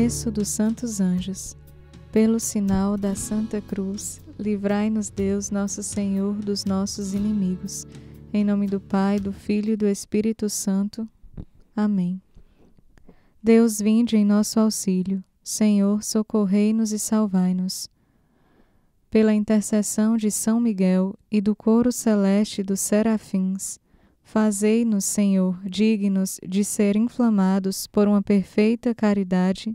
Terço dos Santos Anjos. Pelo sinal da Santa Cruz, livrai-nos Deus, nosso Senhor, dos nossos inimigos. Em nome do Pai, do Filho e do Espírito Santo. Amém. Deus, vinde em nosso auxílio. Senhor, socorrei-nos e salvai-nos. Pela intercessão de São Miguel e do coro celeste dos serafins, Fazei-nos, Senhor, dignos de ser inflamados por uma perfeita caridade.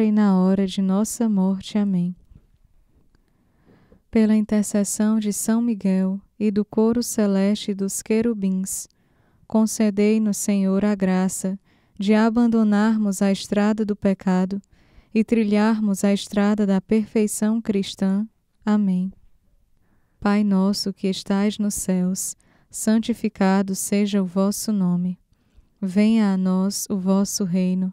e na hora de nossa morte. Amém. Pela intercessão de São Miguel e do coro celeste dos querubins, concedei-nos, Senhor, a graça de abandonarmos a estrada do pecado e trilharmos a estrada da perfeição cristã. Amém. Pai nosso que estais nos céus, santificado seja o vosso nome. Venha a nós o vosso reino.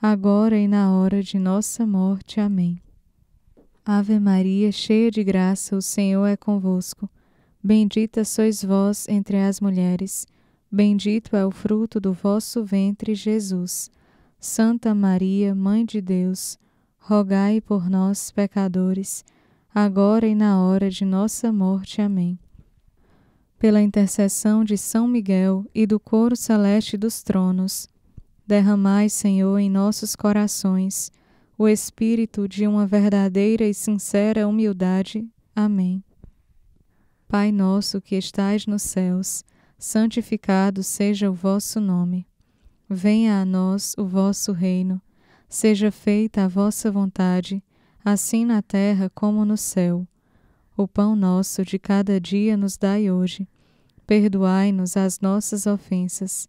agora e na hora de nossa morte. Amém. Ave Maria, cheia de graça, o Senhor é convosco. Bendita sois vós entre as mulheres, bendito é o fruto do vosso ventre, Jesus. Santa Maria, Mãe de Deus, rogai por nós, pecadores, agora e na hora de nossa morte. Amém. Pela intercessão de São Miguel e do coro celeste dos tronos, derramai, Senhor, em nossos corações o espírito de uma verdadeira e sincera humildade. Amém. Pai nosso que estais nos céus, santificado seja o vosso nome. Venha a nós o vosso reino. Seja feita a vossa vontade assim na terra como no céu. O pão nosso de cada dia nos dai hoje. Perdoai-nos as nossas ofensas,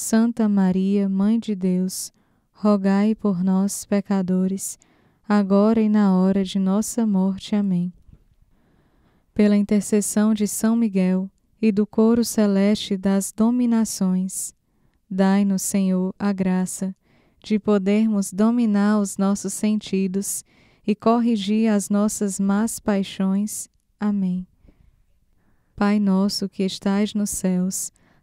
Santa Maria, Mãe de Deus, rogai por nós, pecadores, agora e na hora de nossa morte. Amém. Pela intercessão de São Miguel e do coro celeste das dominações, dai-nos, Senhor, a graça de podermos dominar os nossos sentidos e corrigir as nossas más paixões. Amém. Pai nosso que estais nos céus,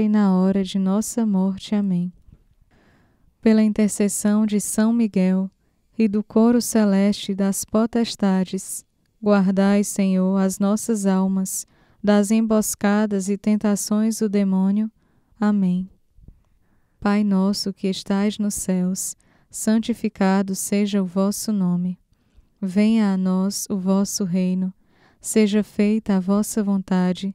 e na hora de nossa morte. Amém. Pela intercessão de São Miguel e do coro celeste das potestades, Guardai, Senhor, as nossas almas das emboscadas e tentações do demônio. Amém. Pai nosso que estais nos céus, santificado seja o vosso nome. Venha a nós o vosso reino. Seja feita a vossa vontade,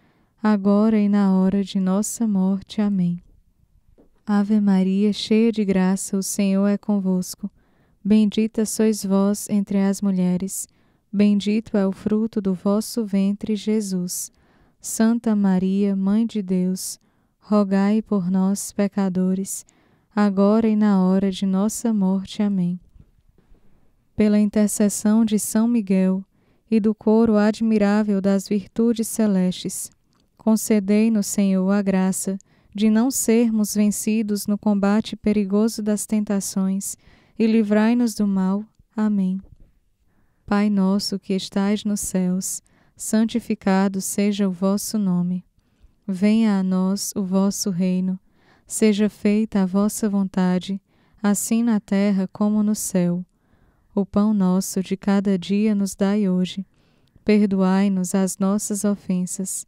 agora e na hora de nossa morte. Amém. Ave Maria, cheia de graça, o Senhor é convosco. Bendita sois vós entre as mulheres, bendito é o fruto do vosso ventre, Jesus. Santa Maria, Mãe de Deus, rogai por nós, pecadores, agora e na hora de nossa morte. Amém. Pela intercessão de São Miguel e do coro admirável das virtudes celestes, concedei-nos, Senhor, a graça de não sermos vencidos no combate perigoso das tentações e livrai-nos do mal. Amém. Pai nosso que estais nos céus, santificado seja o vosso nome. Venha a nós o vosso reino. Seja feita a vossa vontade, assim na terra como no céu. O pão nosso de cada dia nos dai hoje. Perdoai-nos as nossas ofensas,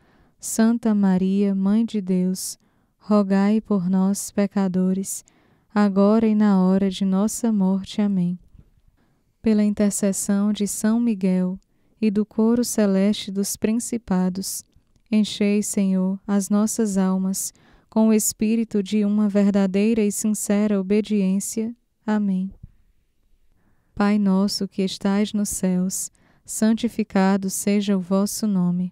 Santa Maria, Mãe de Deus, rogai por nós, pecadores, agora e na hora de nossa morte. Amém. Pela intercessão de São Miguel e do coro celeste dos principados, Enchei, Senhor, as nossas almas com o espírito de uma verdadeira e sincera obediência. Amém. Pai nosso que estais nos céus, santificado seja o vosso nome.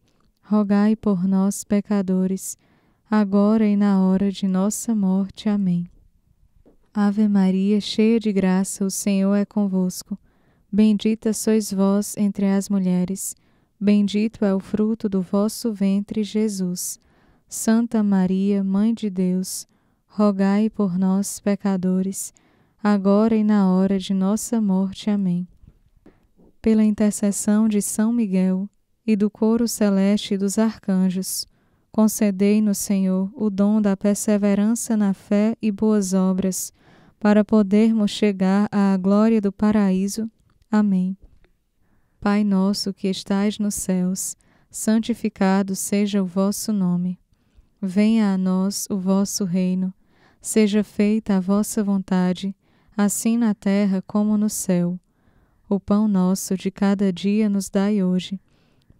rogai por nós, pecadores, agora e na hora de nossa morte. Amém. Ave Maria, cheia de graça, o Senhor é convosco. Bendita sois vós entre as mulheres, bendito é o fruto do vosso ventre, Jesus. Santa Maria, Mãe de Deus, rogai por nós, pecadores, agora e na hora de nossa morte. Amém. Pela intercessão de São Miguel e do coro celeste dos arcanjos, concedei-nos, Senhor, o dom da perseverança na fé e boas obras, para podermos chegar à glória do paraíso. Amém. Pai nosso que estais nos céus, santificado seja o vosso nome. Venha a nós o vosso reino, seja feita a vossa vontade, assim na terra como no céu. O pão nosso de cada dia nos dai hoje.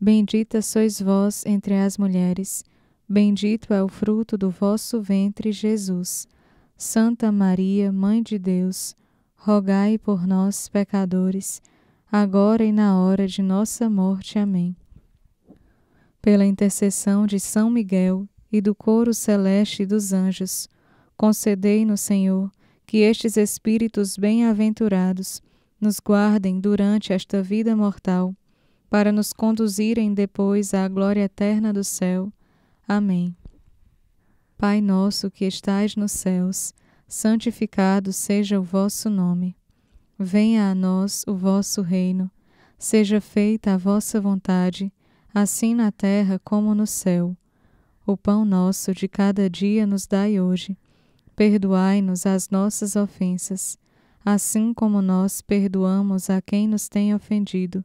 Bendita sois vós entre as mulheres, bendito é o fruto do vosso ventre, Jesus. Santa Maria, Mãe de Deus, rogai por nós, pecadores, agora e na hora de nossa morte. Amém. Pela intercessão de São Miguel e do coro celeste dos anjos, concedei-nos, Senhor, que estes espíritos bem-aventurados nos guardem durante esta vida mortal, para nos conduzirem depois à glória eterna do céu. Amém. Pai nosso que estais nos céus, santificado seja o vosso nome. Venha a nós o vosso reino. Seja feita a vossa vontade, assim na terra como no céu. O pão nosso de cada dia nos dai hoje. Perdoai-nos as nossas ofensas, assim como nós perdoamos a quem nos tem ofendido.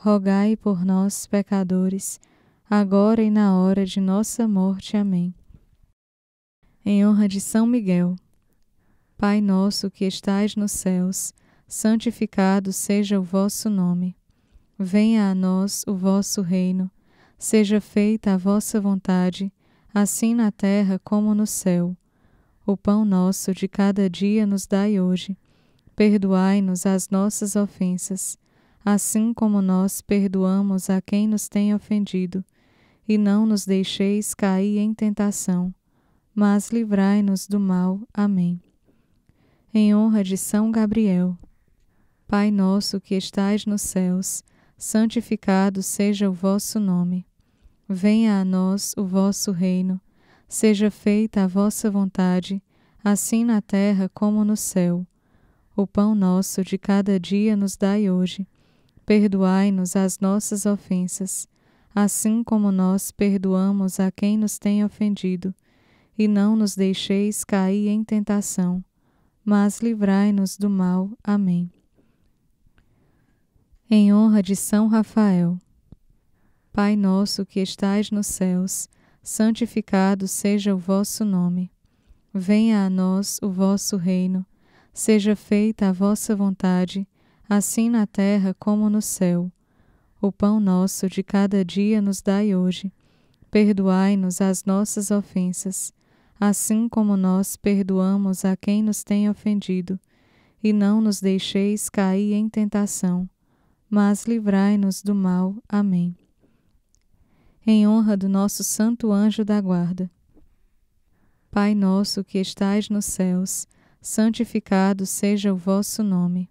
rogai por nós, pecadores, agora e na hora de nossa morte. Amém. Em honra de São Miguel. Pai nosso que estais nos céus, santificado seja o vosso nome. Venha a nós o vosso reino. Seja feita a vossa vontade, assim na terra como no céu. O pão nosso de cada dia nos dai hoje Perdoai-nos as nossas ofensas, assim como nós perdoamos a quem nos tem ofendido, e não nos deixeis cair em tentação, mas livrai-nos do mal. Amém. Em honra de São Gabriel. Pai nosso que estais nos céus, santificado seja o vosso nome. Venha a nós o vosso reino. Seja feita a vossa vontade, assim na terra como no céu. O pão nosso de cada dia nos dai hoje. Perdoai-nos as nossas ofensas, assim como nós perdoamos a quem nos tem ofendido. E não nos deixeis cair em tentação, mas livrai-nos do mal. Amém. Em honra de São Rafael. Pai nosso que estais nos céus, santificado seja o vosso nome. Venha a nós o vosso reino Seja feita a vossa vontade, assim na terra como no céu. O pão nosso de cada dia nos dai hoje. Perdoai-nos as nossas ofensas, assim como nós perdoamos a quem nos tem ofendido. E não nos deixeis cair em tentação, mas livrai-nos do mal. Amém. Em honra do nosso santo anjo da guarda. Pai nosso que estais nos céus, santificado seja o vosso nome.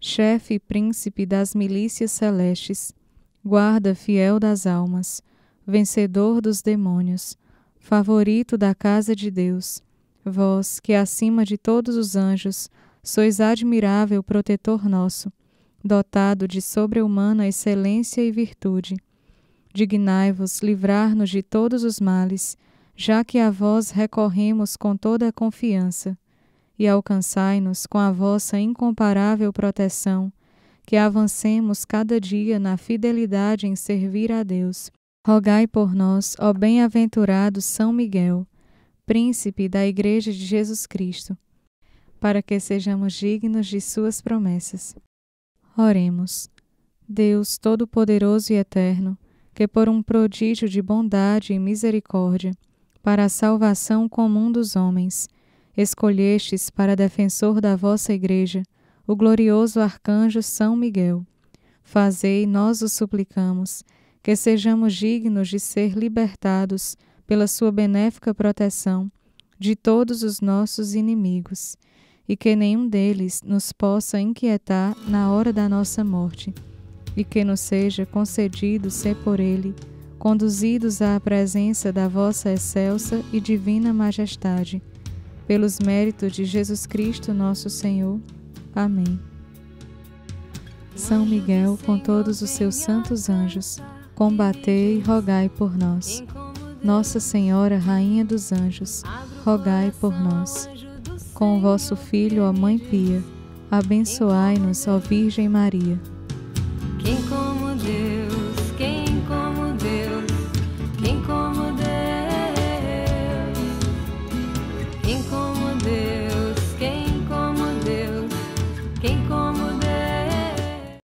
chefe e príncipe das milícias celestes, guarda fiel das almas, vencedor dos demônios, favorito da casa de Deus, vós que acima de todos os anjos sois admirável protetor nosso, dotado de sobre-humana excelência e virtude. Dignai-vos livrar-nos de todos os males, já que a vós recorremos com toda a confiança e alcançai-nos com a vossa incomparável proteção, que avancemos cada dia na fidelidade em servir a Deus. Rogai por nós, ó bem-aventurado São Miguel, príncipe da Igreja de Jesus Cristo, para que sejamos dignos de suas promessas. Oremos. Deus Todo-Poderoso e Eterno, que por um prodígio de bondade e misericórdia, para a salvação comum dos homens, escolhestes para defensor da vossa Igreja o glorioso arcanjo São Miguel. Fazei, nós o suplicamos, que sejamos dignos de ser libertados pela sua benéfica proteção de todos os nossos inimigos, e que nenhum deles nos possa inquietar na hora da nossa morte, e que nos seja concedido ser por ele conduzidos à presença da vossa excelsa e divina majestade pelos méritos de Jesus Cristo, nosso Senhor. Amém. São Miguel, com todos os seus santos anjos, combatei e rogai por nós. Nossa Senhora, Rainha dos Anjos, rogai por nós. Com o vosso Filho, ó Mãe Pia, abençoai-nos, ó Virgem Maria. Quem como Deus